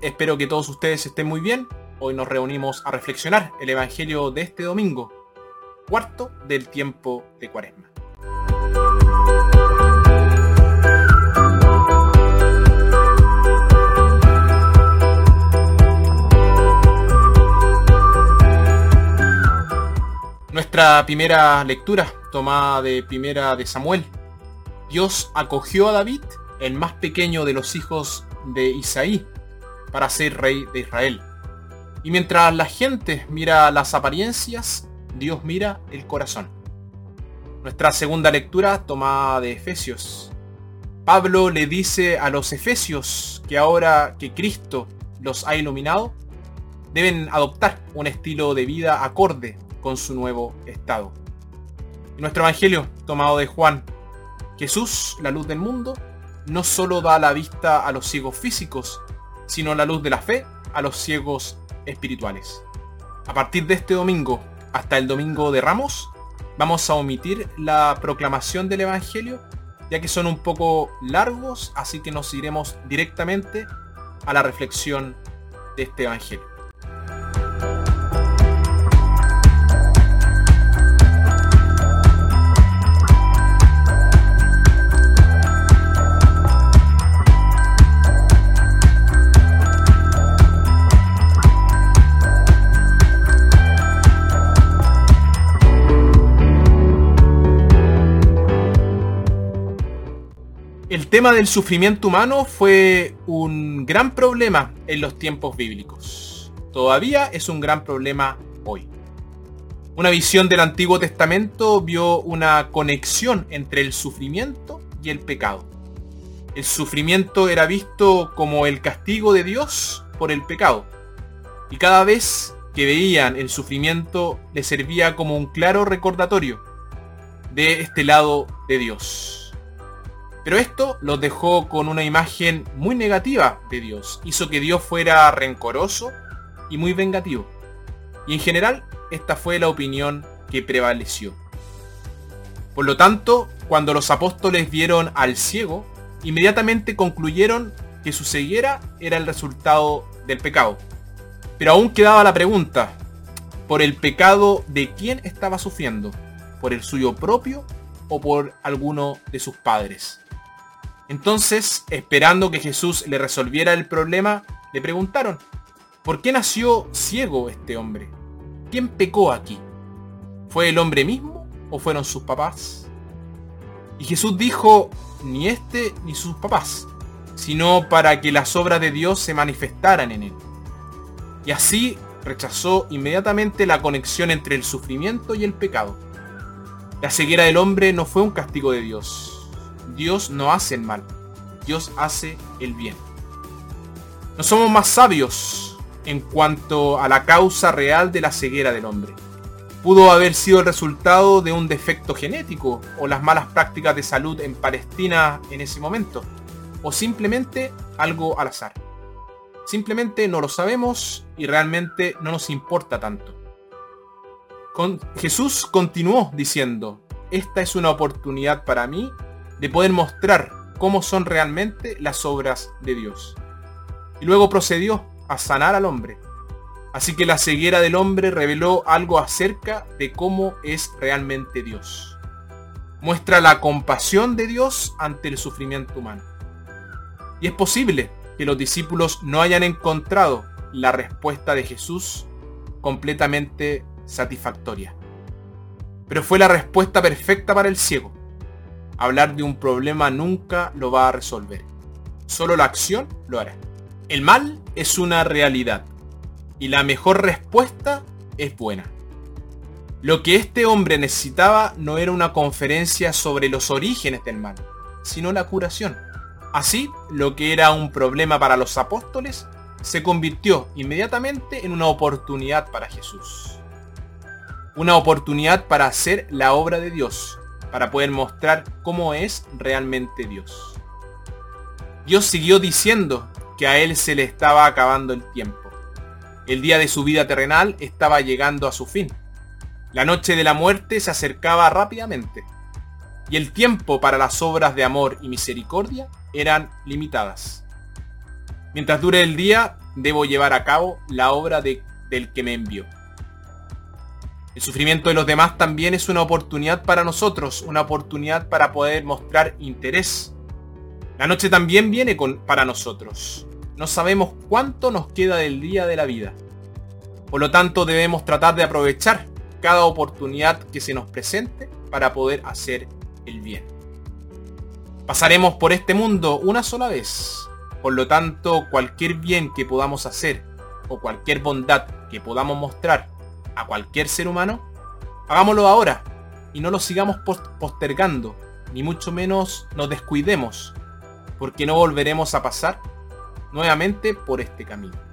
Espero que todos ustedes estén muy bien. Hoy nos reunimos a reflexionar el Evangelio de este domingo, cuarto del tiempo de Cuaresma. Nuestra primera lectura, tomada de primera de Samuel. Dios acogió a David, el más pequeño de los hijos de Isaí, para ser rey de Israel. Y mientras la gente mira las apariencias, Dios mira el corazón. Nuestra segunda lectura tomada de Efesios. Pablo le dice a los Efesios que ahora que Cristo los ha iluminado, deben adoptar un estilo de vida acorde con su nuevo estado. nuestro Evangelio, tomado de Juan, Jesús, la luz del mundo, no solo da la vista a los ciegos físicos, sino la luz de la fe a los ciegos espirituales. A partir de este domingo hasta el domingo de Ramos, vamos a omitir la proclamación del Evangelio, ya que son un poco largos, así que nos iremos directamente a la reflexión de este Evangelio. El tema del sufrimiento humano fue un gran problema en los tiempos bíblicos. Todavía es un gran problema hoy. Una visión del Antiguo Testamento vio una conexión entre el sufrimiento y el pecado. El sufrimiento era visto como el castigo de Dios por el pecado. Y cada vez que veían el sufrimiento les servía como un claro recordatorio de este lado de Dios. Pero esto los dejó con una imagen muy negativa de Dios. Hizo que Dios fuera rencoroso y muy vengativo. Y en general, esta fue la opinión que prevaleció. Por lo tanto, cuando los apóstoles vieron al ciego, inmediatamente concluyeron que su ceguera era el resultado del pecado. Pero aún quedaba la pregunta, ¿por el pecado de quién estaba sufriendo? ¿Por el suyo propio o por alguno de sus padres? Entonces, esperando que Jesús le resolviera el problema, le preguntaron, ¿por qué nació ciego este hombre? ¿Quién pecó aquí? ¿Fue el hombre mismo o fueron sus papás? Y Jesús dijo, ni este ni sus papás, sino para que las obras de Dios se manifestaran en él. Y así rechazó inmediatamente la conexión entre el sufrimiento y el pecado. La ceguera del hombre no fue un castigo de Dios, Dios no hace el mal, Dios hace el bien. No somos más sabios en cuanto a la causa real de la ceguera del hombre. Pudo haber sido el resultado de un defecto genético o las malas prácticas de salud en Palestina en ese momento, o simplemente algo al azar. Simplemente no lo sabemos y realmente no nos importa tanto. Jesús continuó diciendo, esta es una oportunidad para mí de poder mostrar cómo son realmente las obras de Dios. Y luego procedió a sanar al hombre. Así que la ceguera del hombre reveló algo acerca de cómo es realmente Dios. Muestra la compasión de Dios ante el sufrimiento humano. Y es posible que los discípulos no hayan encontrado la respuesta de Jesús completamente satisfactoria. Pero fue la respuesta perfecta para el ciego. Hablar de un problema nunca lo va a resolver. Solo la acción lo hará. El mal es una realidad y la mejor respuesta es buena. Lo que este hombre necesitaba no era una conferencia sobre los orígenes del mal, sino la curación. Así, lo que era un problema para los apóstoles se convirtió inmediatamente en una oportunidad para Jesús. Una oportunidad para hacer la obra de Dios, para poder mostrar cómo es realmente Dios. Dios siguió diciendo que a él se le estaba acabando el tiempo. El día de su vida terrenal estaba llegando a su fin. La noche de la muerte se acercaba rápidamente. Y el tiempo para las obras de amor y misericordia eran limitadas. Mientras dure el día, debo llevar a cabo la obra de, del que me envió. El sufrimiento de los demás también es una oportunidad para nosotros, una oportunidad para poder mostrar interés. La noche también viene para nosotros. No sabemos cuánto nos queda del día de la vida. Por lo tanto, debemos tratar de aprovechar cada oportunidad que se nos presente para poder hacer el bien. Pasaremos por este mundo una sola vez. Por lo tanto, cualquier bien que podamos hacer o cualquier bondad que podamos mostrar a cualquier ser humano, hagámoslo ahora y no lo sigamos postergando, ni mucho menos nos descuidemos, porque no volveremos a pasar nuevamente por este camino.